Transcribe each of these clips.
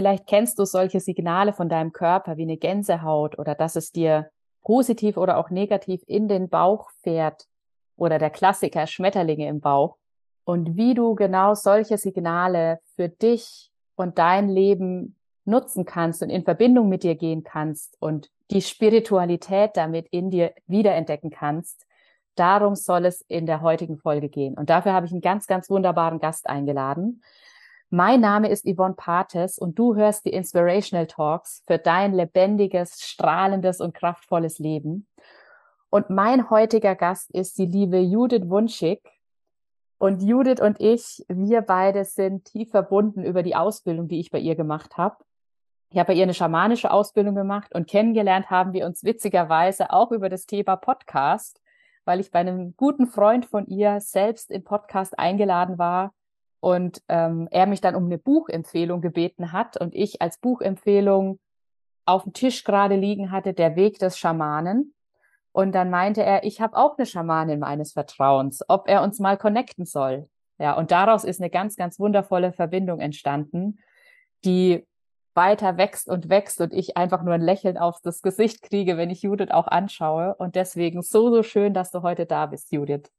Vielleicht kennst du solche Signale von deinem Körper wie eine Gänsehaut oder dass es dir positiv oder auch negativ in den Bauch fährt oder der Klassiker Schmetterlinge im Bauch und wie du genau solche Signale für dich und dein Leben nutzen kannst und in Verbindung mit dir gehen kannst und die Spiritualität damit in dir wiederentdecken kannst. Darum soll es in der heutigen Folge gehen. Und dafür habe ich einen ganz, ganz wunderbaren Gast eingeladen. Mein Name ist Yvonne Pates und du hörst die Inspirational Talks für dein lebendiges, strahlendes und kraftvolles Leben. Und mein heutiger Gast ist die liebe Judith Wunschig. Und Judith und ich, wir beide sind tief verbunden über die Ausbildung, die ich bei ihr gemacht habe. Ich habe bei ihr eine schamanische Ausbildung gemacht und kennengelernt haben wir uns witzigerweise auch über das Thema Podcast, weil ich bei einem guten Freund von ihr selbst im Podcast eingeladen war und ähm, er mich dann um eine Buchempfehlung gebeten hat und ich als Buchempfehlung auf dem Tisch gerade liegen hatte, der Weg des Schamanen. Und dann meinte er, ich habe auch eine Schamanin meines Vertrauens, ob er uns mal connecten soll. Ja, und daraus ist eine ganz, ganz wundervolle Verbindung entstanden, die weiter wächst und wächst und ich einfach nur ein Lächeln auf das Gesicht kriege, wenn ich Judith auch anschaue. Und deswegen so, so schön, dass du heute da bist, Judith.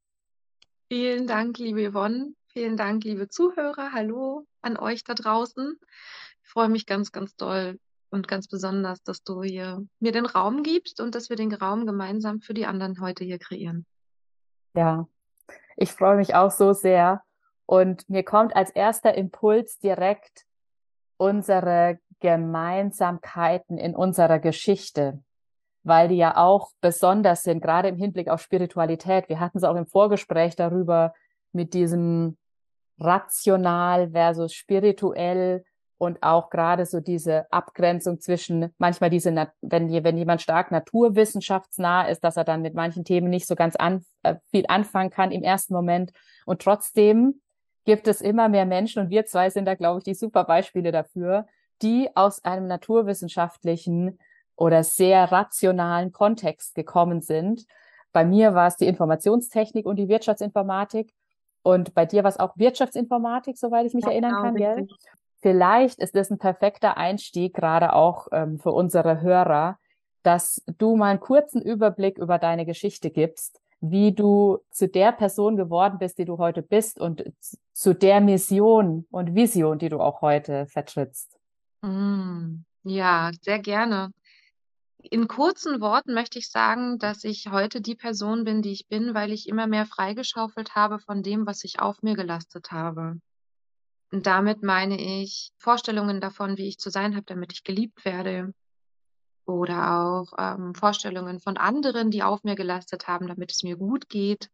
Vielen Dank, liebe Yvonne. Vielen Dank, liebe Zuhörer. Hallo an euch da draußen. Ich freue mich ganz, ganz doll und ganz besonders, dass du hier mir den Raum gibst und dass wir den Raum gemeinsam für die anderen heute hier kreieren. Ja, ich freue mich auch so sehr. Und mir kommt als erster Impuls direkt unsere Gemeinsamkeiten in unserer Geschichte, weil die ja auch besonders sind, gerade im Hinblick auf Spiritualität. Wir hatten es auch im Vorgespräch darüber mit diesem rational versus spirituell und auch gerade so diese Abgrenzung zwischen manchmal diese, wenn, wenn jemand stark naturwissenschaftsnah ist, dass er dann mit manchen Themen nicht so ganz an, äh, viel anfangen kann im ersten Moment und trotzdem gibt es immer mehr Menschen, und wir zwei sind da, glaube ich, die super Beispiele dafür, die aus einem naturwissenschaftlichen oder sehr rationalen Kontext gekommen sind. Bei mir war es die Informationstechnik und die Wirtschaftsinformatik. Und bei dir war es auch Wirtschaftsinformatik, soweit ich mich ja, erinnern genau, kann, gell? Vielleicht ist das ein perfekter Einstieg, gerade auch ähm, für unsere Hörer, dass du mal einen kurzen Überblick über deine Geschichte gibst, wie du zu der Person geworden bist, die du heute bist und zu der Mission und Vision, die du auch heute vertrittst. Mm, ja, sehr gerne. In kurzen Worten möchte ich sagen, dass ich heute die Person bin, die ich bin, weil ich immer mehr freigeschaufelt habe von dem, was ich auf mir gelastet habe. Und damit meine ich Vorstellungen davon, wie ich zu sein habe, damit ich geliebt werde, oder auch ähm, Vorstellungen von anderen, die auf mir gelastet haben, damit es mir gut geht.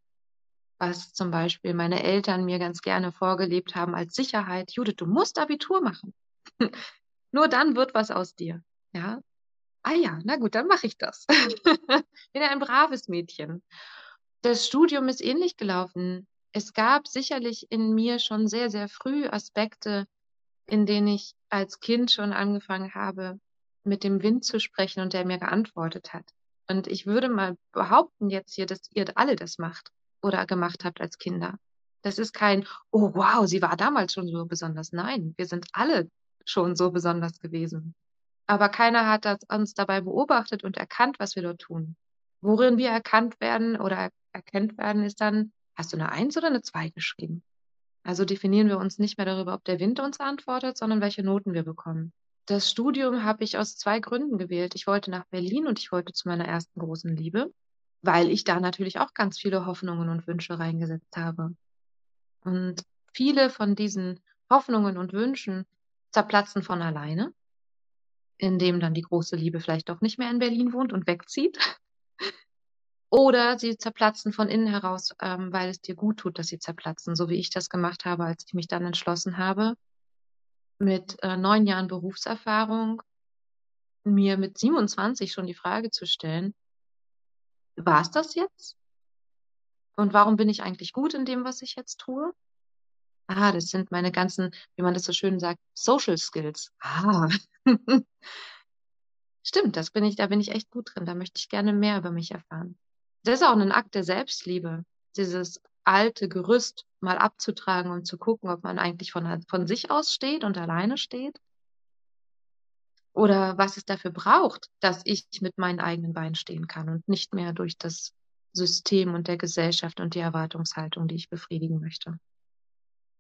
Was zum Beispiel meine Eltern mir ganz gerne vorgelebt haben als Sicherheit. Judith, du musst Abitur machen. Nur dann wird was aus dir. Ja. Ah ja, na gut, dann mache ich das. Bin ein braves Mädchen. Das Studium ist ähnlich gelaufen. Es gab sicherlich in mir schon sehr, sehr früh Aspekte, in denen ich als Kind schon angefangen habe, mit dem Wind zu sprechen und der mir geantwortet hat. Und ich würde mal behaupten jetzt hier, dass ihr alle das macht oder gemacht habt als Kinder. Das ist kein, oh wow, sie war damals schon so besonders. Nein, wir sind alle schon so besonders gewesen. Aber keiner hat das, uns dabei beobachtet und erkannt, was wir dort tun. Worin wir erkannt werden oder erkennt werden, ist dann, hast du eine Eins oder eine Zwei geschrieben? Also definieren wir uns nicht mehr darüber, ob der Wind uns antwortet, sondern welche Noten wir bekommen. Das Studium habe ich aus zwei Gründen gewählt. Ich wollte nach Berlin und ich wollte zu meiner ersten großen Liebe, weil ich da natürlich auch ganz viele Hoffnungen und Wünsche reingesetzt habe. Und viele von diesen Hoffnungen und Wünschen zerplatzen von alleine, indem dann die große Liebe vielleicht doch nicht mehr in Berlin wohnt und wegzieht. Oder sie zerplatzen von innen heraus, ähm, weil es dir gut tut, dass sie zerplatzen, so wie ich das gemacht habe, als ich mich dann entschlossen habe, mit äh, neun Jahren Berufserfahrung mir mit 27 schon die Frage zu stellen, war es das jetzt? Und warum bin ich eigentlich gut in dem, was ich jetzt tue? Ah, das sind meine ganzen, wie man das so schön sagt, Social Skills. Ah. Stimmt, das bin ich, da bin ich echt gut drin. Da möchte ich gerne mehr über mich erfahren. Das ist auch ein Akt der Selbstliebe. Dieses alte Gerüst mal abzutragen und zu gucken, ob man eigentlich von, von sich aus steht und alleine steht. oder was es dafür braucht, dass ich mit meinen eigenen Beinen stehen kann und nicht mehr durch das System und der Gesellschaft und die Erwartungshaltung, die ich befriedigen möchte.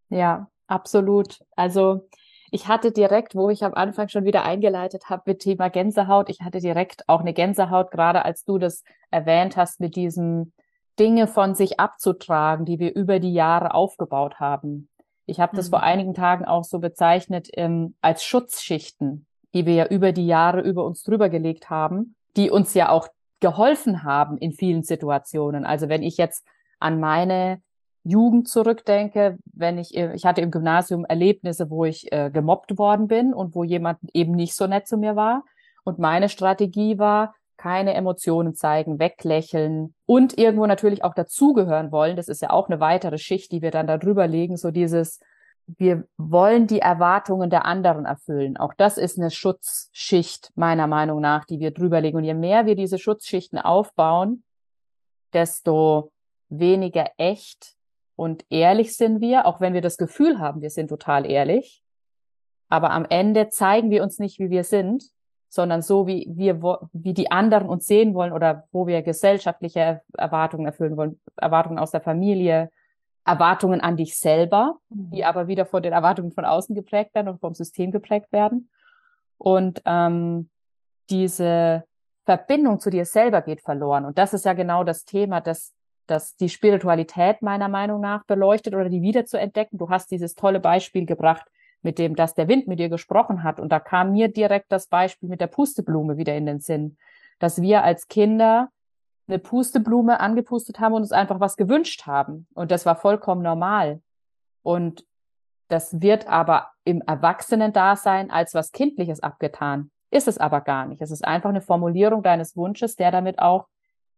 Ja, absolut. Also ich hatte direkt, wo ich am Anfang schon wieder eingeleitet habe mit Thema Gänsehaut, ich hatte direkt auch eine Gänsehaut, gerade als du das erwähnt hast mit diesem Dinge von sich abzutragen, die wir über die Jahre aufgebaut haben. Ich habe das mhm. vor einigen Tagen auch so bezeichnet ähm, als Schutzschichten, die wir ja über die Jahre über uns drüber gelegt haben, die uns ja auch geholfen haben in vielen Situationen. Also wenn ich jetzt an meine Jugend zurückdenke, wenn ich, ich hatte im Gymnasium Erlebnisse, wo ich äh, gemobbt worden bin und wo jemand eben nicht so nett zu mir war. Und meine Strategie war, keine Emotionen zeigen, weglächeln und irgendwo natürlich auch dazugehören wollen. Das ist ja auch eine weitere Schicht, die wir dann darüber legen. So dieses, wir wollen die Erwartungen der anderen erfüllen. Auch das ist eine Schutzschicht meiner Meinung nach, die wir drüberlegen. Und je mehr wir diese Schutzschichten aufbauen, desto weniger echt und ehrlich sind wir, auch wenn wir das Gefühl haben, wir sind total ehrlich. Aber am Ende zeigen wir uns nicht, wie wir sind, sondern so, wie wir, wie die anderen uns sehen wollen oder wo wir gesellschaftliche Erwartungen erfüllen wollen, Erwartungen aus der Familie, Erwartungen an dich selber, die mhm. aber wieder von den Erwartungen von außen geprägt werden und vom System geprägt werden. Und ähm, diese Verbindung zu dir selber geht verloren. Und das ist ja genau das Thema, dass, dass die Spiritualität meiner Meinung nach beleuchtet oder die wieder zu entdecken. Du hast dieses tolle Beispiel gebracht mit dem, dass der Wind mit dir gesprochen hat. Und da kam mir direkt das Beispiel mit der Pusteblume wieder in den Sinn, dass wir als Kinder eine Pusteblume angepustet haben und uns einfach was gewünscht haben. Und das war vollkommen normal. Und das wird aber im Erwachsenen-Dasein als was Kindliches abgetan. Ist es aber gar nicht. Es ist einfach eine Formulierung deines Wunsches, der damit auch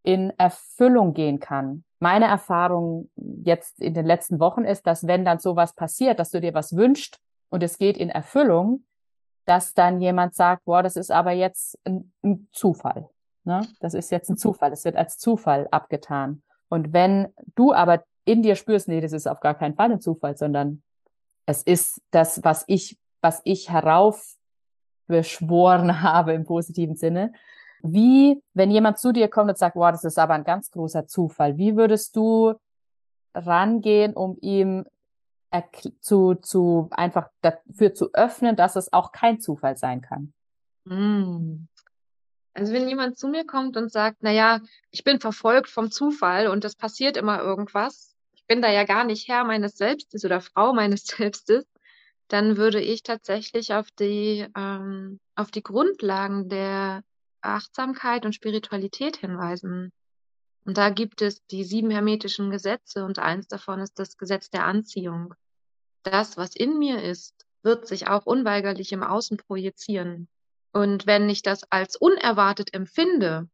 in Erfüllung gehen kann. Meine Erfahrung jetzt in den letzten Wochen ist, dass wenn dann sowas passiert, dass du dir was wünschst und es geht in Erfüllung, dass dann jemand sagt, boah, das ist aber jetzt ein, ein Zufall. Ne? Das ist jetzt ein Zufall. Es wird als Zufall abgetan. Und wenn du aber in dir spürst, nee, das ist auf gar keinen Fall ein Zufall, sondern es ist das, was ich, was ich heraufbeschworen habe im positiven Sinne. Wie, wenn jemand zu dir kommt und sagt, wow, das ist aber ein ganz großer Zufall, wie würdest du rangehen, um ihm zu, zu einfach dafür zu öffnen, dass es auch kein Zufall sein kann. Mm. Also wenn jemand zu mir kommt und sagt, na ja, ich bin verfolgt vom Zufall und es passiert immer irgendwas, ich bin da ja gar nicht Herr meines Selbstes oder Frau meines Selbstes, dann würde ich tatsächlich auf die, ähm, auf die Grundlagen der Achtsamkeit und Spiritualität hinweisen. Und da gibt es die sieben hermetischen Gesetze und eins davon ist das Gesetz der Anziehung. Das, was in mir ist, wird sich auch unweigerlich im Außen projizieren. Und wenn ich das als unerwartet empfinde,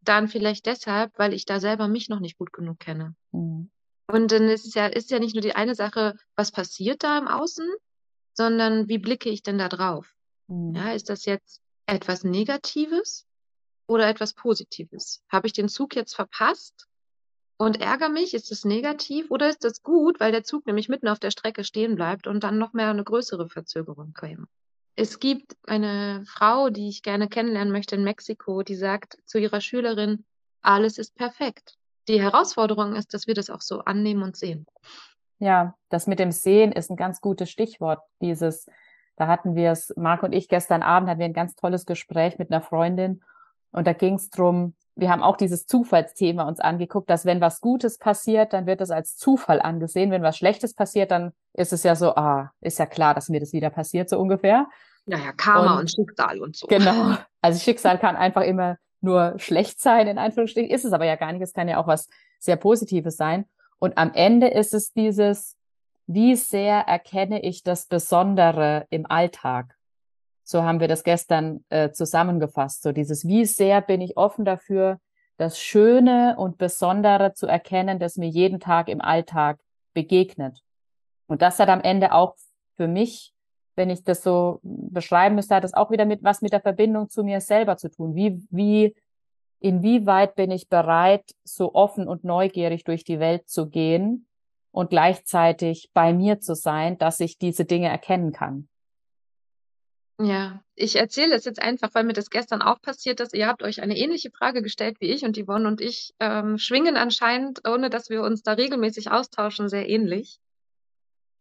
dann vielleicht deshalb, weil ich da selber mich noch nicht gut genug kenne. Mhm. Und dann ist es ja, ist ja nicht nur die eine Sache, was passiert da im Außen, sondern wie blicke ich denn da drauf? Mhm. Ja, ist das jetzt etwas Negatives oder etwas Positives? Habe ich den Zug jetzt verpasst und ärgere mich? Ist das negativ oder ist das gut, weil der Zug nämlich mitten auf der Strecke stehen bleibt und dann noch mehr eine größere Verzögerung käme? Es gibt eine Frau, die ich gerne kennenlernen möchte in Mexiko, die sagt zu ihrer Schülerin, alles ist perfekt. Die Herausforderung ist, dass wir das auch so annehmen und sehen. Ja, das mit dem Sehen ist ein ganz gutes Stichwort. Dieses, da hatten wir es, Marc und ich gestern Abend hatten wir ein ganz tolles Gespräch mit einer Freundin und da ging es drum. wir haben auch dieses Zufallsthema uns angeguckt, dass wenn was Gutes passiert, dann wird es als Zufall angesehen. Wenn was Schlechtes passiert, dann ist es ja so, ah, ist ja klar, dass mir das wieder passiert, so ungefähr. Naja, Karma und, und Schicksal und so. Genau. Also Schicksal kann einfach immer nur schlecht sein, in Anführungsstrichen. Ist es aber ja gar nicht. Es kann ja auch was sehr Positives sein. Und am Ende ist es dieses, wie sehr erkenne ich das Besondere im Alltag? So haben wir das gestern äh, zusammengefasst. So dieses, wie sehr bin ich offen dafür, das Schöne und Besondere zu erkennen, das mir jeden Tag im Alltag begegnet. Und das hat am Ende auch für mich, wenn ich das so beschreiben müsste, hat das auch wieder mit was mit der Verbindung zu mir selber zu tun. Wie, wie, inwieweit bin ich bereit, so offen und neugierig durch die Welt zu gehen und gleichzeitig bei mir zu sein, dass ich diese Dinge erkennen kann. Ja, ich erzähle das jetzt einfach, weil mir das gestern auch passiert ist. Ihr habt euch eine ähnliche Frage gestellt wie ich und Yvonne und ich ähm, schwingen anscheinend, ohne dass wir uns da regelmäßig austauschen, sehr ähnlich.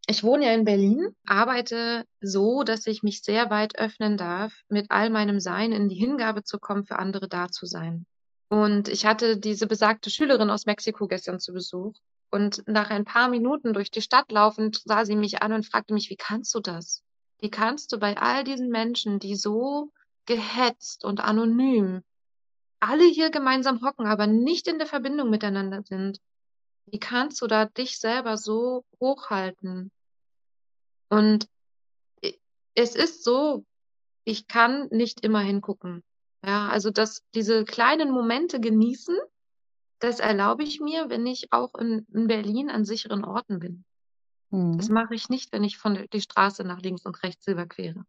Ich wohne ja in Berlin, arbeite so, dass ich mich sehr weit öffnen darf, mit all meinem Sein in die Hingabe zu kommen, für andere da zu sein. Und ich hatte diese besagte Schülerin aus Mexiko gestern zu Besuch. Und nach ein paar Minuten durch die Stadt laufend sah sie mich an und fragte mich, wie kannst du das? Wie kannst du bei all diesen Menschen, die so gehetzt und anonym alle hier gemeinsam hocken, aber nicht in der Verbindung miteinander sind, wie kannst du da dich selber so hochhalten? Und es ist so, ich kann nicht immer hingucken. Ja, also dass diese kleinen Momente genießen, das erlaube ich mir, wenn ich auch in, in Berlin an sicheren Orten bin. Mhm. Das mache ich nicht, wenn ich von der, die Straße nach links und rechts überquere.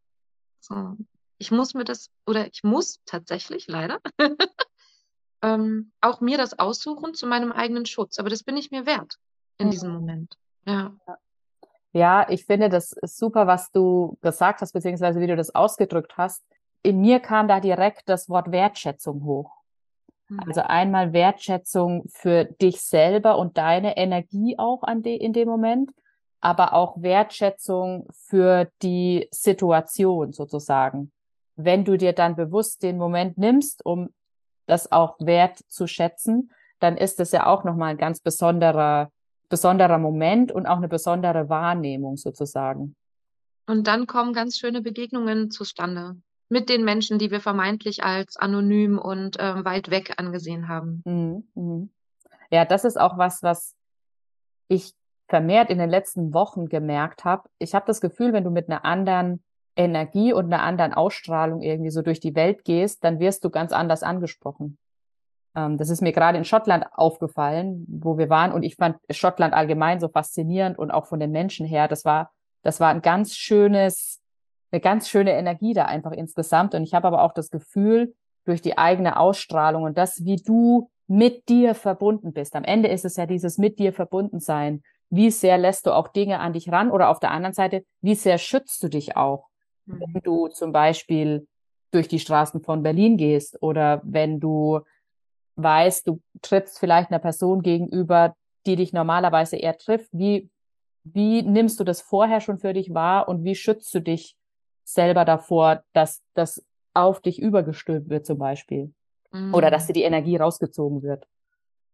So. Ich muss mir das, oder ich muss tatsächlich, leider, ähm, auch mir das aussuchen zu meinem eigenen Schutz. Aber das bin ich mir wert in mhm. diesem Moment. Ja. Ja, ich finde das ist super, was du gesagt hast, beziehungsweise wie du das ausgedrückt hast. In mir kam da direkt das Wort Wertschätzung hoch. Mhm. Also einmal Wertschätzung für dich selber und deine Energie auch an de in dem Moment aber auch Wertschätzung für die Situation sozusagen. Wenn du dir dann bewusst den Moment nimmst, um das auch wert zu schätzen, dann ist es ja auch nochmal ein ganz besonderer, besonderer Moment und auch eine besondere Wahrnehmung sozusagen. Und dann kommen ganz schöne Begegnungen zustande mit den Menschen, die wir vermeintlich als anonym und äh, weit weg angesehen haben. Mhm, mhm. Ja, das ist auch was, was ich vermehrt in den letzten Wochen gemerkt habe, ich habe das Gefühl, wenn du mit einer anderen Energie und einer anderen Ausstrahlung irgendwie so durch die Welt gehst, dann wirst du ganz anders angesprochen. Ähm, das ist mir gerade in Schottland aufgefallen, wo wir waren und ich fand Schottland allgemein so faszinierend und auch von den Menschen her. Das war, das war ein ganz schönes, eine ganz schöne Energie da einfach insgesamt. Und ich habe aber auch das Gefühl, durch die eigene Ausstrahlung und das, wie du mit dir verbunden bist. Am Ende ist es ja dieses mit dir verbunden sein wie sehr lässt du auch Dinge an dich ran oder auf der anderen Seite, wie sehr schützt du dich auch, mhm. wenn du zum Beispiel durch die Straßen von Berlin gehst oder wenn du weißt, du trittst vielleicht einer Person gegenüber, die dich normalerweise eher trifft, wie, wie nimmst du das vorher schon für dich wahr und wie schützt du dich selber davor, dass das auf dich übergestülpt wird zum Beispiel mhm. oder dass dir die Energie rausgezogen wird?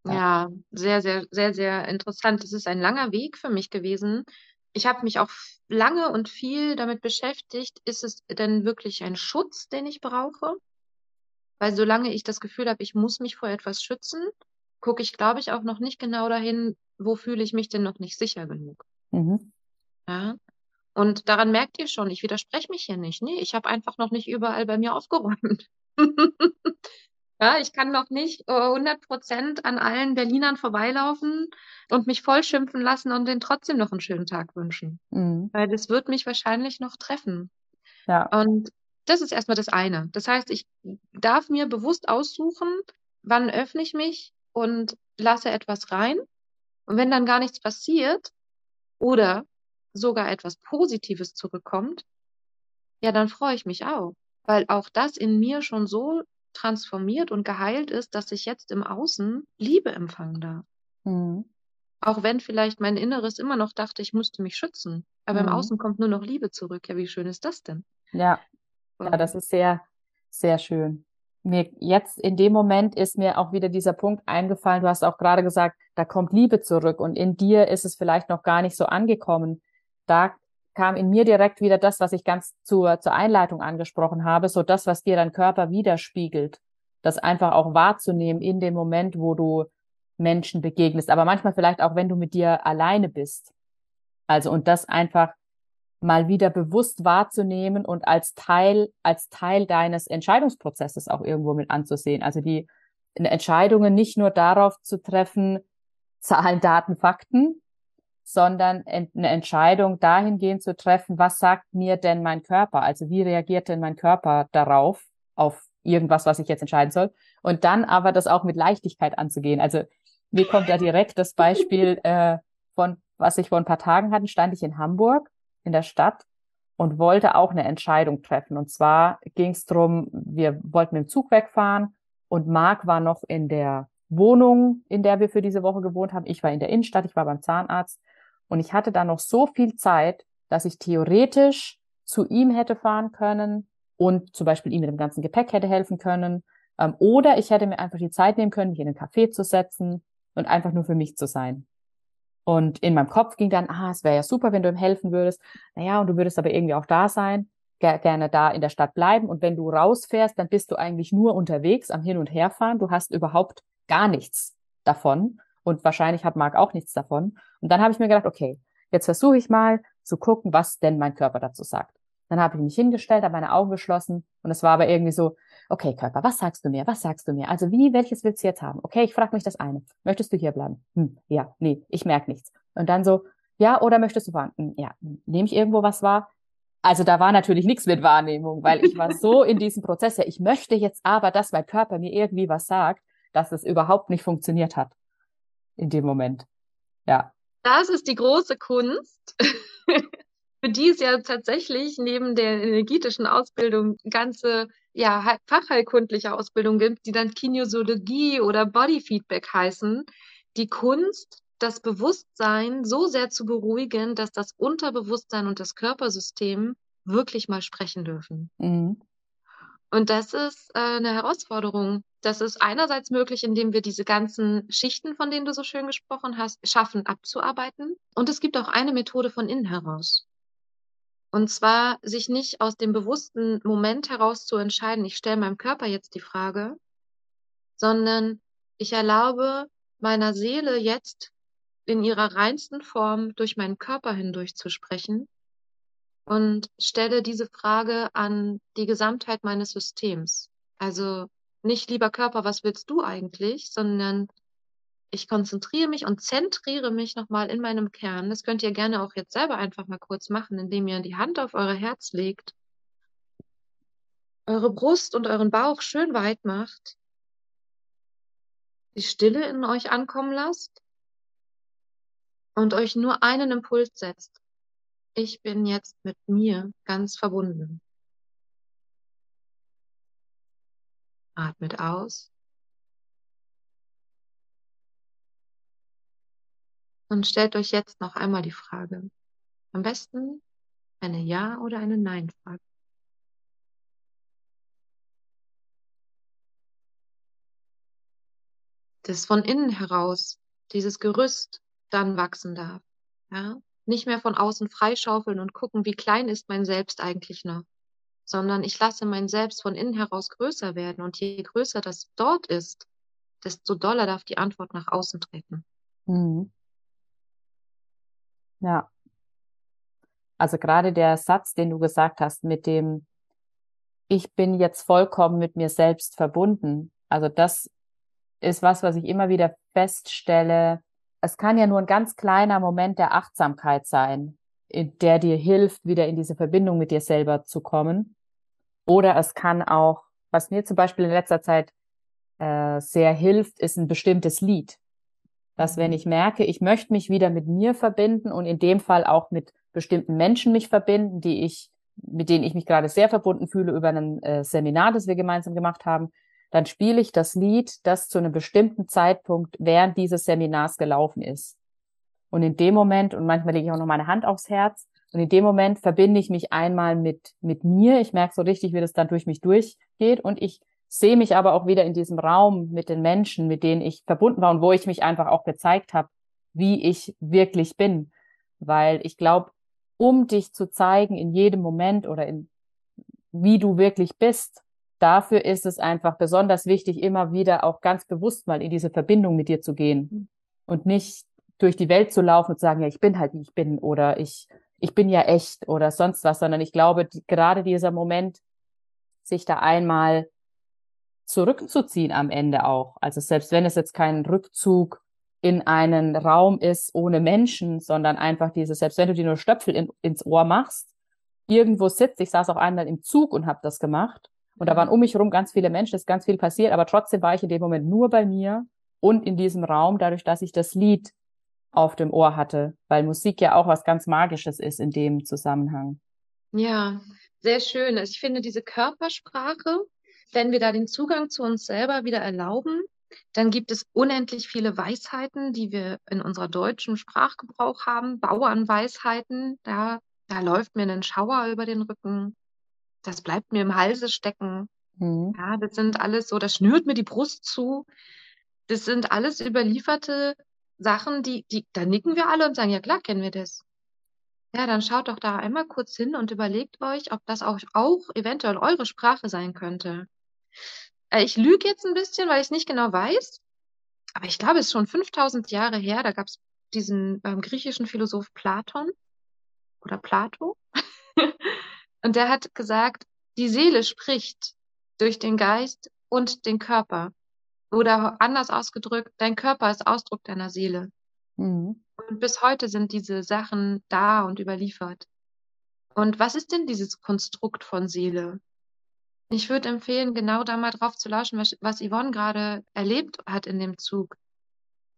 Ja, sehr, sehr, sehr, sehr interessant. Das ist ein langer Weg für mich gewesen. Ich habe mich auch lange und viel damit beschäftigt, ist es denn wirklich ein Schutz, den ich brauche? Weil solange ich das Gefühl habe, ich muss mich vor etwas schützen, gucke ich, glaube ich, auch noch nicht genau dahin, wo fühle ich mich denn noch nicht sicher genug. Mhm. Ja. Und daran merkt ihr schon, ich widerspreche mich hier nicht. Nee, ich habe einfach noch nicht überall bei mir aufgeräumt. Ja, ich kann noch nicht äh, 100 Prozent an allen Berlinern vorbeilaufen und mich voll schimpfen lassen und denen trotzdem noch einen schönen Tag wünschen. Mhm. Weil das wird mich wahrscheinlich noch treffen. Ja. Und das ist erstmal das eine. Das heißt, ich darf mir bewusst aussuchen, wann öffne ich mich und lasse etwas rein. Und wenn dann gar nichts passiert oder sogar etwas Positives zurückkommt, ja, dann freue ich mich auch. Weil auch das in mir schon so transformiert und geheilt ist, dass ich jetzt im Außen Liebe empfangen darf. Mhm. Auch wenn vielleicht mein Inneres immer noch dachte, ich müsste mich schützen. Aber mhm. im Außen kommt nur noch Liebe zurück. Ja, wie schön ist das denn? Ja. Ja, das ist sehr, sehr schön. Mir jetzt in dem Moment ist mir auch wieder dieser Punkt eingefallen. Du hast auch gerade gesagt, da kommt Liebe zurück und in dir ist es vielleicht noch gar nicht so angekommen. Da kam in mir direkt wieder das, was ich ganz zur, zur Einleitung angesprochen habe, so das, was dir dein Körper widerspiegelt, das einfach auch wahrzunehmen in dem Moment, wo du Menschen begegnest, aber manchmal vielleicht auch, wenn du mit dir alleine bist. Also und das einfach mal wieder bewusst wahrzunehmen und als Teil, als Teil deines Entscheidungsprozesses auch irgendwo mit anzusehen. Also die Entscheidungen nicht nur darauf zu treffen, Zahlen, Daten, Fakten, sondern eine Entscheidung dahingehend zu treffen, was sagt mir denn mein Körper? Also wie reagiert denn mein Körper darauf, auf irgendwas, was ich jetzt entscheiden soll? Und dann aber das auch mit Leichtigkeit anzugehen. Also mir kommt da direkt das Beispiel äh, von, was ich vor ein paar Tagen hatte, stand ich in Hamburg, in der Stadt und wollte auch eine Entscheidung treffen. Und zwar ging es darum, wir wollten mit dem Zug wegfahren und Marc war noch in der Wohnung, in der wir für diese Woche gewohnt haben. Ich war in der Innenstadt, ich war beim Zahnarzt und ich hatte da noch so viel Zeit, dass ich theoretisch zu ihm hätte fahren können und zum Beispiel ihm mit dem ganzen Gepäck hätte helfen können. Ähm, oder ich hätte mir einfach die Zeit nehmen können, mich in den Café zu setzen und einfach nur für mich zu sein. Und in meinem Kopf ging dann, ah, es wäre ja super, wenn du ihm helfen würdest. Naja, und du würdest aber irgendwie auch da sein, ger gerne da in der Stadt bleiben. Und wenn du rausfährst, dann bist du eigentlich nur unterwegs am Hin- und Herfahren. Du hast überhaupt gar nichts davon. Und wahrscheinlich hat Marc auch nichts davon. Und dann habe ich mir gedacht, okay, jetzt versuche ich mal zu gucken, was denn mein Körper dazu sagt. Dann habe ich mich hingestellt, habe meine Augen geschlossen und es war aber irgendwie so, okay, Körper, was sagst du mir? Was sagst du mir? Also wie, welches willst du jetzt haben? Okay, ich frage mich das eine. Möchtest du hier bleiben? Hm, ja, nee, ich merke nichts. Und dann so, ja, oder möchtest du fahren? Hm, ja, nehme ich irgendwo was wahr? Also da war natürlich nichts mit Wahrnehmung, weil ich war so in diesem Prozess, ja, ich möchte jetzt aber, dass mein Körper mir irgendwie was sagt, dass es überhaupt nicht funktioniert hat in dem Moment. Ja. Das ist die große Kunst. für die es ja tatsächlich neben der energetischen Ausbildung ganze ja, fachheilkundliche Ausbildung gibt, die dann Kinesiologie oder Bodyfeedback heißen. Die Kunst, das Bewusstsein so sehr zu beruhigen, dass das Unterbewusstsein und das Körpersystem wirklich mal sprechen dürfen. Mhm. Und das ist äh, eine Herausforderung. Das ist einerseits möglich, indem wir diese ganzen Schichten, von denen du so schön gesprochen hast, schaffen abzuarbeiten. Und es gibt auch eine Methode von innen heraus. Und zwar sich nicht aus dem bewussten Moment heraus zu entscheiden, ich stelle meinem Körper jetzt die Frage, sondern ich erlaube meiner Seele jetzt in ihrer reinsten Form durch meinen Körper hindurch zu sprechen und stelle diese Frage an die Gesamtheit meines Systems. Also nicht lieber Körper, was willst du eigentlich, sondern ich konzentriere mich und zentriere mich nochmal in meinem Kern. Das könnt ihr gerne auch jetzt selber einfach mal kurz machen, indem ihr die Hand auf euer Herz legt, eure Brust und euren Bauch schön weit macht, die Stille in euch ankommen lasst und euch nur einen Impuls setzt. Ich bin jetzt mit mir ganz verbunden. Atmet aus. Und stellt euch jetzt noch einmal die Frage. Am besten eine Ja- oder eine Nein-Frage. Dass von innen heraus dieses Gerüst dann wachsen darf. Ja? Nicht mehr von außen freischaufeln und gucken, wie klein ist mein Selbst eigentlich noch, sondern ich lasse mein Selbst von innen heraus größer werden. Und je größer das dort ist, desto doller darf die Antwort nach außen treten. Mhm. Ja. Also gerade der Satz, den du gesagt hast mit dem, ich bin jetzt vollkommen mit mir selbst verbunden. Also das ist was, was ich immer wieder feststelle. Es kann ja nur ein ganz kleiner Moment der Achtsamkeit sein, in der dir hilft, wieder in diese Verbindung mit dir selber zu kommen. Oder es kann auch, was mir zum Beispiel in letzter Zeit äh, sehr hilft, ist ein bestimmtes Lied dass wenn ich merke, ich möchte mich wieder mit mir verbinden und in dem Fall auch mit bestimmten Menschen mich verbinden, die ich, mit denen ich mich gerade sehr verbunden fühle über ein äh, Seminar, das wir gemeinsam gemacht haben, dann spiele ich das Lied, das zu einem bestimmten Zeitpunkt während dieses Seminars gelaufen ist. Und in dem Moment, und manchmal lege ich auch noch meine Hand aufs Herz, und in dem Moment verbinde ich mich einmal mit, mit mir. Ich merke so richtig, wie das dann durch mich durchgeht. Und ich sehe mich aber auch wieder in diesem Raum mit den Menschen, mit denen ich verbunden war und wo ich mich einfach auch gezeigt habe, wie ich wirklich bin. Weil ich glaube, um dich zu zeigen in jedem Moment oder in wie du wirklich bist, dafür ist es einfach besonders wichtig, immer wieder auch ganz bewusst mal in diese Verbindung mit dir zu gehen und nicht durch die Welt zu laufen und zu sagen, ja, ich bin halt wie ich bin oder ich, ich bin ja echt oder sonst was, sondern ich glaube, die, gerade dieser Moment, sich da einmal zurückzuziehen am Ende auch. Also selbst wenn es jetzt kein Rückzug in einen Raum ist ohne Menschen, sondern einfach diese, selbst wenn du dir nur Stöpsel in, ins Ohr machst, irgendwo sitzt, ich saß auch einmal im Zug und habe das gemacht und da waren um mich herum ganz viele Menschen, es ist ganz viel passiert, aber trotzdem war ich in dem Moment nur bei mir und in diesem Raum, dadurch, dass ich das Lied auf dem Ohr hatte, weil Musik ja auch was ganz Magisches ist in dem Zusammenhang. Ja, sehr schön. Also ich finde diese Körpersprache, wenn wir da den Zugang zu uns selber wieder erlauben, dann gibt es unendlich viele Weisheiten, die wir in unserer deutschen Sprachgebrauch haben. Bauernweisheiten, da, da läuft mir ein Schauer über den Rücken. Das bleibt mir im Halse stecken. Mhm. Ja, das sind alles so, das schnürt mir die Brust zu. Das sind alles überlieferte Sachen, die, die, da nicken wir alle und sagen, ja klar, kennen wir das. Ja, dann schaut doch da einmal kurz hin und überlegt euch, ob das auch, auch eventuell eure Sprache sein könnte. Äh, ich lüge jetzt ein bisschen, weil ich es nicht genau weiß, aber ich glaube, es ist schon 5000 Jahre her, da gab es diesen ähm, griechischen Philosoph Platon oder Plato. und der hat gesagt, die Seele spricht durch den Geist und den Körper. Oder anders ausgedrückt, dein Körper ist Ausdruck deiner Seele. Mhm. Und bis heute sind diese Sachen da und überliefert. Und was ist denn dieses Konstrukt von Seele? Ich würde empfehlen, genau da mal drauf zu lauschen, was, was Yvonne gerade erlebt hat in dem Zug.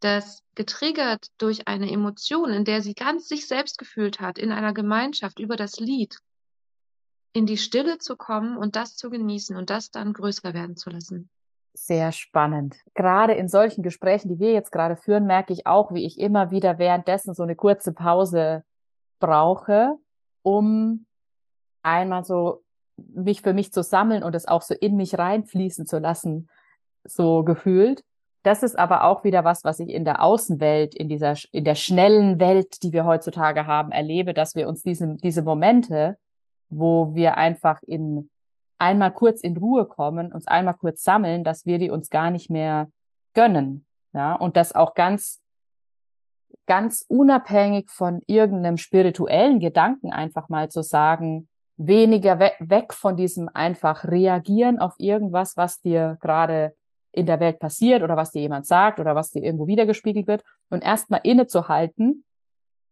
Das getriggert durch eine Emotion, in der sie ganz sich selbst gefühlt hat, in einer Gemeinschaft über das Lied, in die Stille zu kommen und das zu genießen und das dann größer werden zu lassen. Sehr spannend. Gerade in solchen Gesprächen, die wir jetzt gerade führen, merke ich auch, wie ich immer wieder währenddessen so eine kurze Pause brauche, um einmal so mich für mich zu sammeln und es auch so in mich reinfließen zu lassen, so gefühlt. Das ist aber auch wieder was, was ich in der Außenwelt, in dieser, in der schnellen Welt, die wir heutzutage haben, erlebe, dass wir uns diese, diese Momente, wo wir einfach in einmal kurz in Ruhe kommen, uns einmal kurz sammeln, dass wir die uns gar nicht mehr gönnen. Ja, und das auch ganz, ganz unabhängig von irgendeinem spirituellen Gedanken einfach mal zu sagen, weniger we weg von diesem einfach reagieren auf irgendwas, was dir gerade in der Welt passiert oder was dir jemand sagt oder was dir irgendwo wiedergespiegelt wird und erstmal innezuhalten,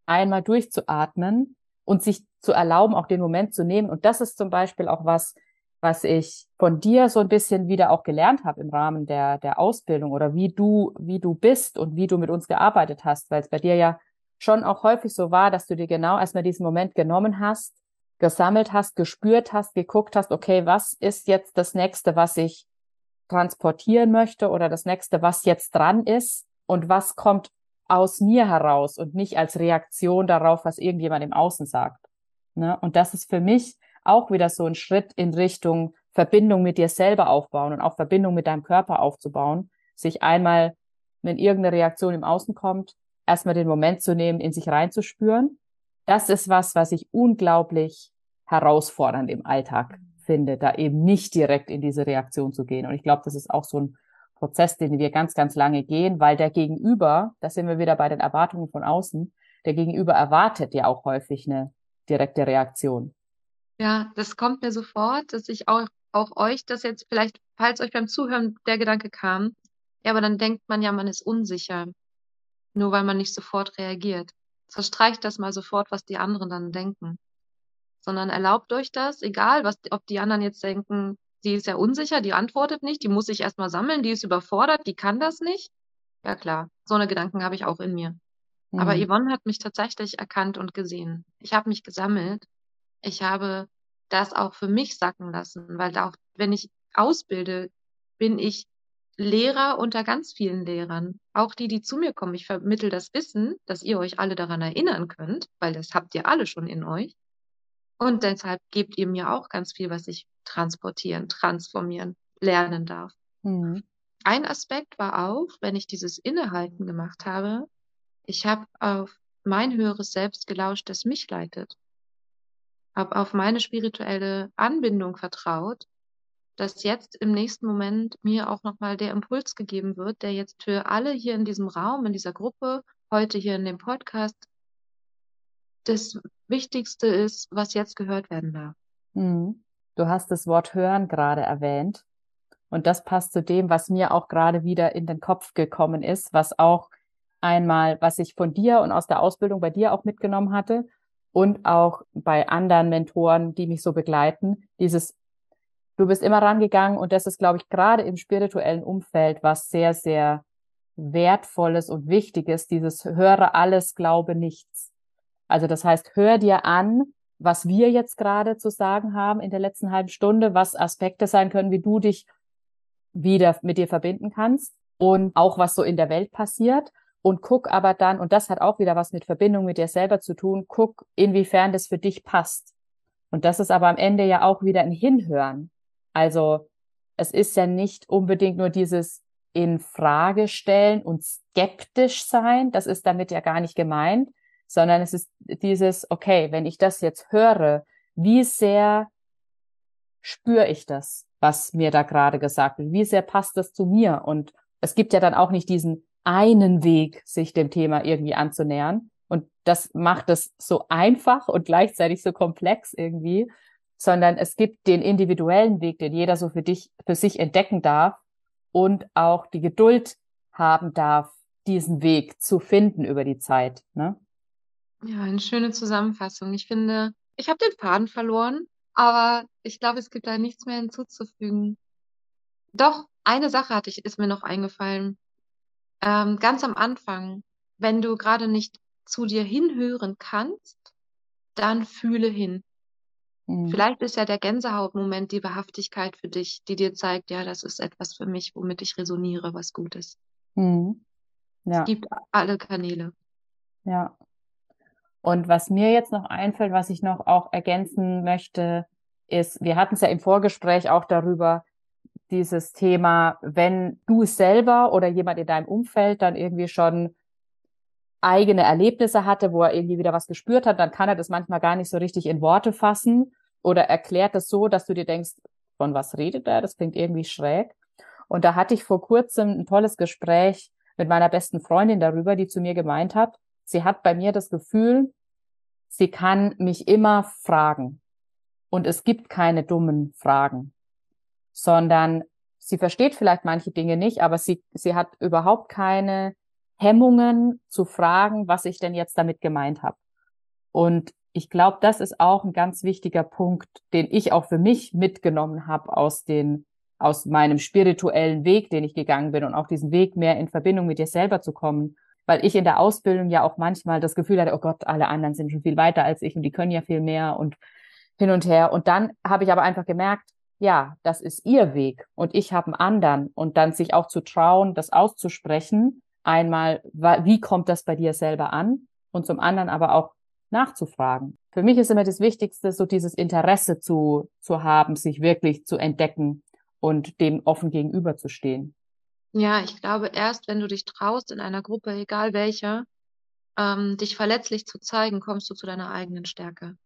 einmal durchzuatmen und sich zu erlauben, auch den Moment zu nehmen. Und das ist zum Beispiel auch was, was ich von dir so ein bisschen wieder auch gelernt habe im Rahmen der, der Ausbildung oder wie du, wie du bist und wie du mit uns gearbeitet hast, weil es bei dir ja schon auch häufig so war, dass du dir genau erstmal diesen Moment genommen hast, gesammelt hast, gespürt hast, geguckt hast, okay, was ist jetzt das nächste, was ich transportieren möchte oder das nächste, was jetzt dran ist und was kommt aus mir heraus und nicht als Reaktion darauf, was irgendjemand im Außen sagt. Ne? Und das ist für mich auch wieder so ein Schritt in Richtung Verbindung mit dir selber aufbauen und auch Verbindung mit deinem Körper aufzubauen, sich einmal, wenn irgendeine Reaktion im Außen kommt, erstmal den Moment zu nehmen, in sich reinzuspüren. Das ist was, was ich unglaublich herausfordernd im Alltag finde, da eben nicht direkt in diese Reaktion zu gehen. Und ich glaube, das ist auch so ein Prozess, den wir ganz, ganz lange gehen, weil der Gegenüber, da sind wir wieder bei den Erwartungen von außen, der Gegenüber erwartet ja auch häufig eine direkte Reaktion. Ja, das kommt mir sofort, dass ich auch, auch euch das jetzt vielleicht, falls euch beim Zuhören der Gedanke kam, ja, aber dann denkt man ja, man ist unsicher, nur weil man nicht sofort reagiert. Verstreicht das mal sofort, was die anderen dann denken. Sondern erlaubt euch das, egal, was, ob die anderen jetzt denken, die ist ja unsicher, die antwortet nicht, die muss sich erstmal sammeln, die ist überfordert, die kann das nicht. Ja klar, so eine Gedanken habe ich auch in mir. Mhm. Aber Yvonne hat mich tatsächlich erkannt und gesehen. Ich habe mich gesammelt ich habe das auch für mich sacken lassen, weil auch wenn ich ausbilde, bin ich Lehrer unter ganz vielen Lehrern. Auch die, die zu mir kommen. Ich vermittel das Wissen, dass ihr euch alle daran erinnern könnt, weil das habt ihr alle schon in euch. Und deshalb gebt ihr mir auch ganz viel, was ich transportieren, transformieren, lernen darf. Mhm. Ein Aspekt war auch, wenn ich dieses Innehalten gemacht habe, ich habe auf mein höheres Selbst gelauscht, das mich leitet habe auf meine spirituelle Anbindung vertraut, dass jetzt im nächsten Moment mir auch nochmal der Impuls gegeben wird, der jetzt für alle hier in diesem Raum, in dieser Gruppe, heute hier in dem Podcast, das Wichtigste ist, was jetzt gehört werden darf. Hm. Du hast das Wort hören gerade erwähnt. Und das passt zu dem, was mir auch gerade wieder in den Kopf gekommen ist, was auch einmal, was ich von dir und aus der Ausbildung bei dir auch mitgenommen hatte und auch bei anderen Mentoren, die mich so begleiten, dieses, du bist immer rangegangen und das ist, glaube ich, gerade im spirituellen Umfeld was sehr, sehr wertvolles und wichtiges, dieses höre alles, glaube nichts. Also das heißt, hör dir an, was wir jetzt gerade zu sagen haben in der letzten halben Stunde, was Aspekte sein können, wie du dich wieder mit dir verbinden kannst und auch was so in der Welt passiert und guck aber dann, und das hat auch wieder was mit Verbindung mit dir selber zu tun, guck, inwiefern das für dich passt. Und das ist aber am Ende ja auch wieder ein Hinhören. Also es ist ja nicht unbedingt nur dieses in Frage stellen und skeptisch sein, das ist damit ja gar nicht gemeint, sondern es ist dieses, okay, wenn ich das jetzt höre, wie sehr spüre ich das, was mir da gerade gesagt wird? Wie sehr passt das zu mir? Und es gibt ja dann auch nicht diesen einen Weg, sich dem Thema irgendwie anzunähern. Und das macht es so einfach und gleichzeitig so komplex irgendwie, sondern es gibt den individuellen Weg, den jeder so für dich, für sich entdecken darf und auch die Geduld haben darf, diesen Weg zu finden über die Zeit. Ne? Ja, eine schöne Zusammenfassung. Ich finde, ich habe den Faden verloren, aber ich glaube, es gibt da nichts mehr hinzuzufügen. Doch, eine Sache hatte ich, ist mir noch eingefallen. Ähm, ganz am Anfang, wenn du gerade nicht zu dir hinhören kannst, dann fühle hin. Mhm. Vielleicht ist ja der Gänsehautmoment die Wahrhaftigkeit für dich, die dir zeigt, ja, das ist etwas für mich, womit ich resoniere, was Gutes. Mhm. Ja. Es gibt alle Kanäle. Ja. Und was mir jetzt noch einfällt, was ich noch auch ergänzen möchte, ist, wir hatten es ja im Vorgespräch auch darüber, dieses Thema, wenn du selber oder jemand in deinem Umfeld dann irgendwie schon eigene Erlebnisse hatte, wo er irgendwie wieder was gespürt hat, dann kann er das manchmal gar nicht so richtig in Worte fassen oder erklärt das so, dass du dir denkst, von was redet er? Das klingt irgendwie schräg. Und da hatte ich vor kurzem ein tolles Gespräch mit meiner besten Freundin darüber, die zu mir gemeint hat, sie hat bei mir das Gefühl, sie kann mich immer fragen. Und es gibt keine dummen Fragen sondern sie versteht vielleicht manche Dinge nicht, aber sie, sie hat überhaupt keine Hemmungen zu fragen, was ich denn jetzt damit gemeint habe. Und ich glaube, das ist auch ein ganz wichtiger Punkt, den ich auch für mich mitgenommen habe aus den aus meinem spirituellen Weg, den ich gegangen bin und auch diesen Weg mehr in Verbindung mit dir selber zu kommen, weil ich in der Ausbildung ja auch manchmal das Gefühl hatte, oh Gott, alle anderen sind schon viel weiter als ich und die können ja viel mehr und hin und her. Und dann habe ich aber einfach gemerkt, ja, das ist ihr Weg und ich habe einen anderen und dann sich auch zu trauen, das auszusprechen. Einmal, wie kommt das bei dir selber an? Und zum anderen aber auch nachzufragen. Für mich ist immer das Wichtigste, so dieses Interesse zu, zu haben, sich wirklich zu entdecken und dem offen gegenüberzustehen. Ja, ich glaube, erst wenn du dich traust, in einer Gruppe, egal welcher, ähm, dich verletzlich zu zeigen, kommst du zu deiner eigenen Stärke.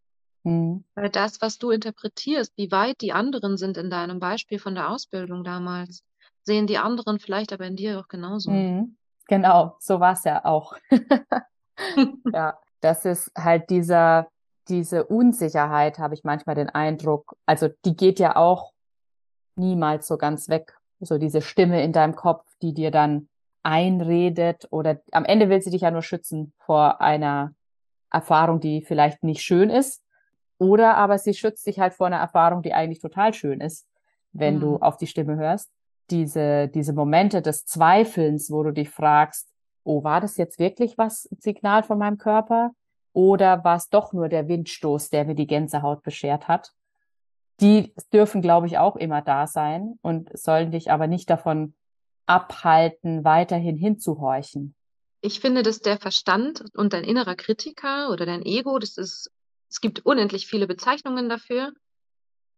Mhm. Weil das, was du interpretierst, wie weit die anderen sind in deinem Beispiel von der Ausbildung damals, sehen die anderen vielleicht aber in dir auch genauso. Mhm. Genau, so war es ja auch. ja, das ist halt dieser, diese Unsicherheit, habe ich manchmal den Eindruck. Also die geht ja auch niemals so ganz weg. So diese Stimme in deinem Kopf, die dir dann einredet oder am Ende will sie dich ja nur schützen vor einer Erfahrung, die vielleicht nicht schön ist. Oder aber sie schützt dich halt vor einer Erfahrung, die eigentlich total schön ist, wenn mhm. du auf die Stimme hörst. Diese, diese Momente des Zweifelns, wo du dich fragst, oh, war das jetzt wirklich was, Signal von meinem Körper? Oder war es doch nur der Windstoß, der mir die Gänsehaut beschert hat? Die dürfen, glaube ich, auch immer da sein und sollen dich aber nicht davon abhalten, weiterhin hinzuhorchen. Ich finde, dass der Verstand und dein innerer Kritiker oder dein Ego, das ist es gibt unendlich viele Bezeichnungen dafür.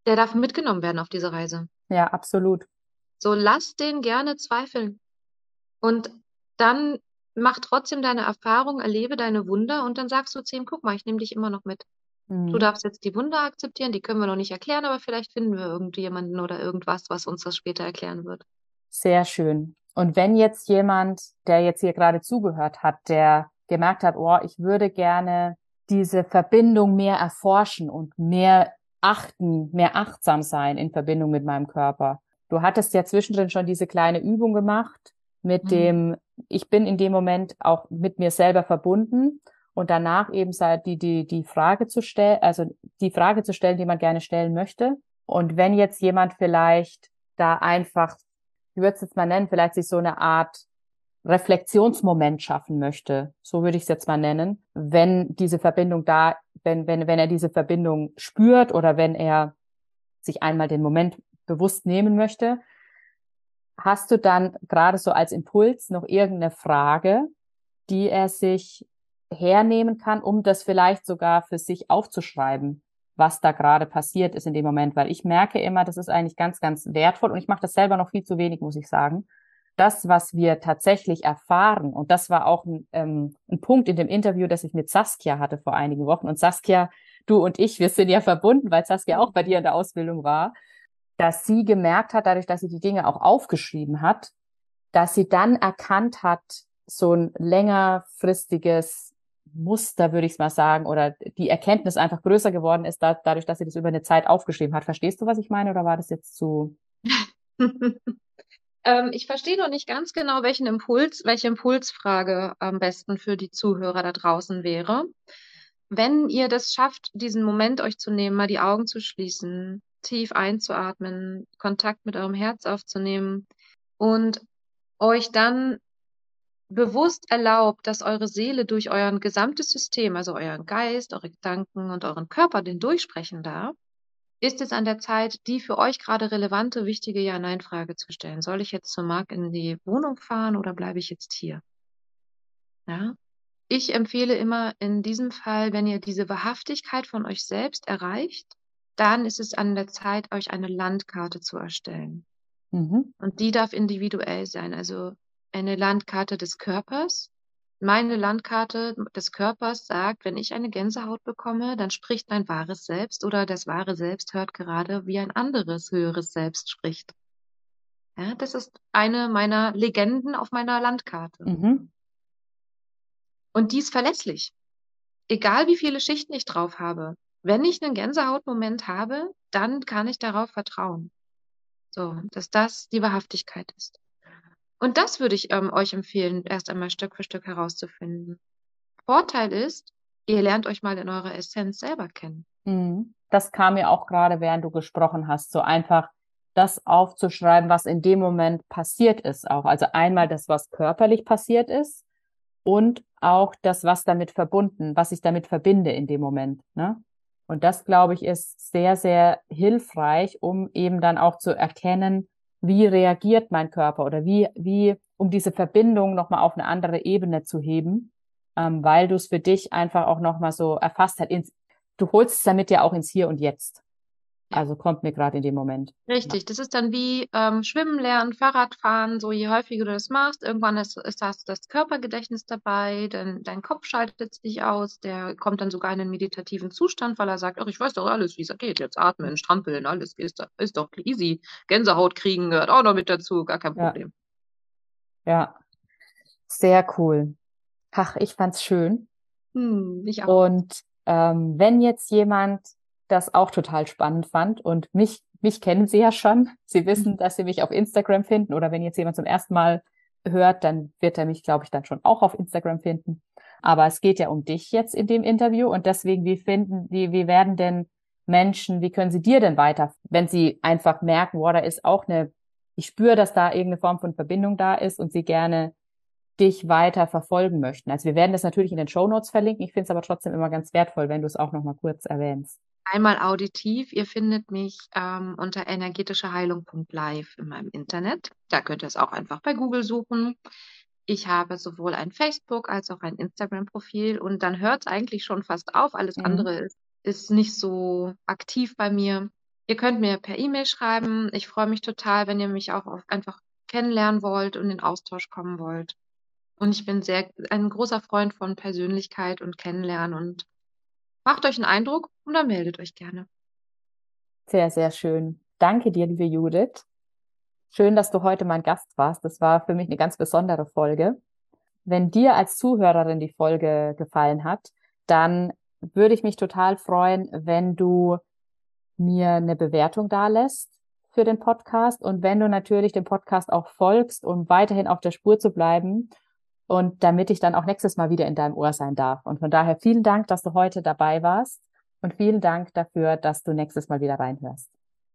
Der darf mitgenommen werden auf diese Reise. Ja, absolut. So lass den gerne zweifeln. Und dann mach trotzdem deine Erfahrung, erlebe deine Wunder und dann sagst du zu ihm, guck mal, ich nehme dich immer noch mit. Mhm. Du darfst jetzt die Wunder akzeptieren, die können wir noch nicht erklären, aber vielleicht finden wir irgendjemanden oder irgendwas, was uns das später erklären wird. Sehr schön. Und wenn jetzt jemand, der jetzt hier gerade zugehört hat, der gemerkt hat, oh, ich würde gerne diese Verbindung mehr erforschen und mehr achten, mehr achtsam sein in Verbindung mit meinem Körper. Du hattest ja zwischendrin schon diese kleine Übung gemacht mit mhm. dem, ich bin in dem Moment auch mit mir selber verbunden und danach eben die, die, die Frage zu stellen, also die Frage zu stellen, die man gerne stellen möchte. Und wenn jetzt jemand vielleicht da einfach, ich würde es jetzt mal nennen, vielleicht sich so eine Art Reflexionsmoment schaffen möchte, so würde ich es jetzt mal nennen, wenn diese Verbindung da wenn, wenn, wenn er diese Verbindung spürt oder wenn er sich einmal den Moment bewusst nehmen möchte, hast du dann gerade so als Impuls noch irgendeine Frage, die er sich hernehmen kann, um das vielleicht sogar für sich aufzuschreiben, was da gerade passiert ist in dem Moment, weil ich merke immer, das ist eigentlich ganz, ganz wertvoll und ich mache das selber noch viel zu wenig, muss ich sagen. Das, was wir tatsächlich erfahren, und das war auch ein, ähm, ein Punkt in dem Interview, das ich mit Saskia hatte vor einigen Wochen. Und Saskia, du und ich, wir sind ja verbunden, weil Saskia auch bei dir in der Ausbildung war, dass sie gemerkt hat, dadurch, dass sie die Dinge auch aufgeschrieben hat, dass sie dann erkannt hat, so ein längerfristiges Muster, würde ich mal sagen, oder die Erkenntnis einfach größer geworden ist, da, dadurch, dass sie das über eine Zeit aufgeschrieben hat. Verstehst du, was ich meine, oder war das jetzt zu? ähm, ich verstehe noch nicht ganz genau, welchen Impuls, welche Impulsfrage am besten für die Zuhörer da draußen wäre. Wenn ihr das schafft, diesen Moment euch zu nehmen, mal die Augen zu schließen, tief einzuatmen, Kontakt mit eurem Herz aufzunehmen und euch dann bewusst erlaubt, dass eure Seele durch euer gesamtes System, also euren Geist, eure Gedanken und euren Körper den durchsprechen darf, ist es an der Zeit, die für euch gerade relevante, wichtige Ja-Nein-Frage zu stellen. Soll ich jetzt zur Mark in die Wohnung fahren oder bleibe ich jetzt hier? Ja? Ich empfehle immer in diesem Fall, wenn ihr diese Wahrhaftigkeit von euch selbst erreicht, dann ist es an der Zeit, euch eine Landkarte zu erstellen. Mhm. Und die darf individuell sein. Also eine Landkarte des Körpers. Meine Landkarte des Körpers sagt, wenn ich eine Gänsehaut bekomme, dann spricht mein wahres Selbst oder das wahre Selbst hört gerade, wie ein anderes höheres Selbst spricht. Ja, das ist eine meiner Legenden auf meiner Landkarte. Mhm. Und die ist verlässlich. Egal wie viele Schichten ich drauf habe. Wenn ich einen Gänsehautmoment habe, dann kann ich darauf vertrauen. So, dass das die Wahrhaftigkeit ist. Und das würde ich ähm, euch empfehlen, erst einmal Stück für Stück herauszufinden. Vorteil ist, ihr lernt euch mal in eurer Essenz selber kennen. Mhm. Das kam mir auch gerade, während du gesprochen hast, so einfach das aufzuschreiben, was in dem Moment passiert ist auch. Also einmal das, was körperlich passiert ist und auch das, was damit verbunden, was ich damit verbinde in dem Moment. Ne? Und das, glaube ich, ist sehr, sehr hilfreich, um eben dann auch zu erkennen, wie reagiert mein Körper oder wie, wie, um diese Verbindung nochmal auf eine andere Ebene zu heben, ähm, weil du es für dich einfach auch nochmal so erfasst hast. Ins, du holst es damit ja auch ins Hier und Jetzt. Also kommt mir gerade in dem Moment. Richtig, das ist dann wie ähm, Schwimmen lernen, Fahrradfahren, so je häufiger du das machst, irgendwann ist, ist das, das Körpergedächtnis dabei, denn dein Kopf schaltet sich aus, der kommt dann sogar in einen meditativen Zustand, weil er sagt, ach, ich weiß doch alles, wie es geht, jetzt atmen, strampeln, alles ist, ist doch easy. Gänsehaut kriegen gehört auch noch mit dazu, gar kein Problem. Ja, ja. sehr cool. Ach, ich fand's schön. Hm, ich auch. Und ähm, wenn jetzt jemand das auch total spannend fand. Und mich, mich kennen Sie ja schon. Sie wissen, mhm. dass Sie mich auf Instagram finden. Oder wenn jetzt jemand zum ersten Mal hört, dann wird er mich, glaube ich, dann schon auch auf Instagram finden. Aber es geht ja um dich jetzt in dem Interview. Und deswegen, wie finden, wie, wie werden denn Menschen, wie können sie dir denn weiter, wenn sie einfach merken, wow, da ist auch eine, ich spüre, dass da irgendeine Form von Verbindung da ist und sie gerne dich weiter verfolgen möchten. Also wir werden das natürlich in den Show Notes verlinken. Ich finde es aber trotzdem immer ganz wertvoll, wenn du es auch noch mal kurz erwähnst. Einmal auditiv. Ihr findet mich ähm, unter energetischeheilung.live in meinem Internet. Da könnt ihr es auch einfach bei Google suchen. Ich habe sowohl ein Facebook als auch ein Instagram-Profil und dann hört es eigentlich schon fast auf. Alles mhm. andere ist, ist nicht so aktiv bei mir. Ihr könnt mir per E-Mail schreiben. Ich freue mich total, wenn ihr mich auch einfach kennenlernen wollt und in Austausch kommen wollt. Und ich bin sehr ein großer Freund von Persönlichkeit und Kennenlernen und Macht euch einen Eindruck und dann meldet euch gerne. Sehr, sehr schön. Danke dir, liebe Judith. Schön, dass du heute mein Gast warst. Das war für mich eine ganz besondere Folge. Wenn dir als Zuhörerin die Folge gefallen hat, dann würde ich mich total freuen, wenn du mir eine Bewertung dalässt für den Podcast und wenn du natürlich dem Podcast auch folgst, um weiterhin auf der Spur zu bleiben und damit ich dann auch nächstes Mal wieder in deinem Ohr sein darf. Und von daher vielen Dank, dass du heute dabei warst und vielen Dank dafür, dass du nächstes Mal wieder reinhörst.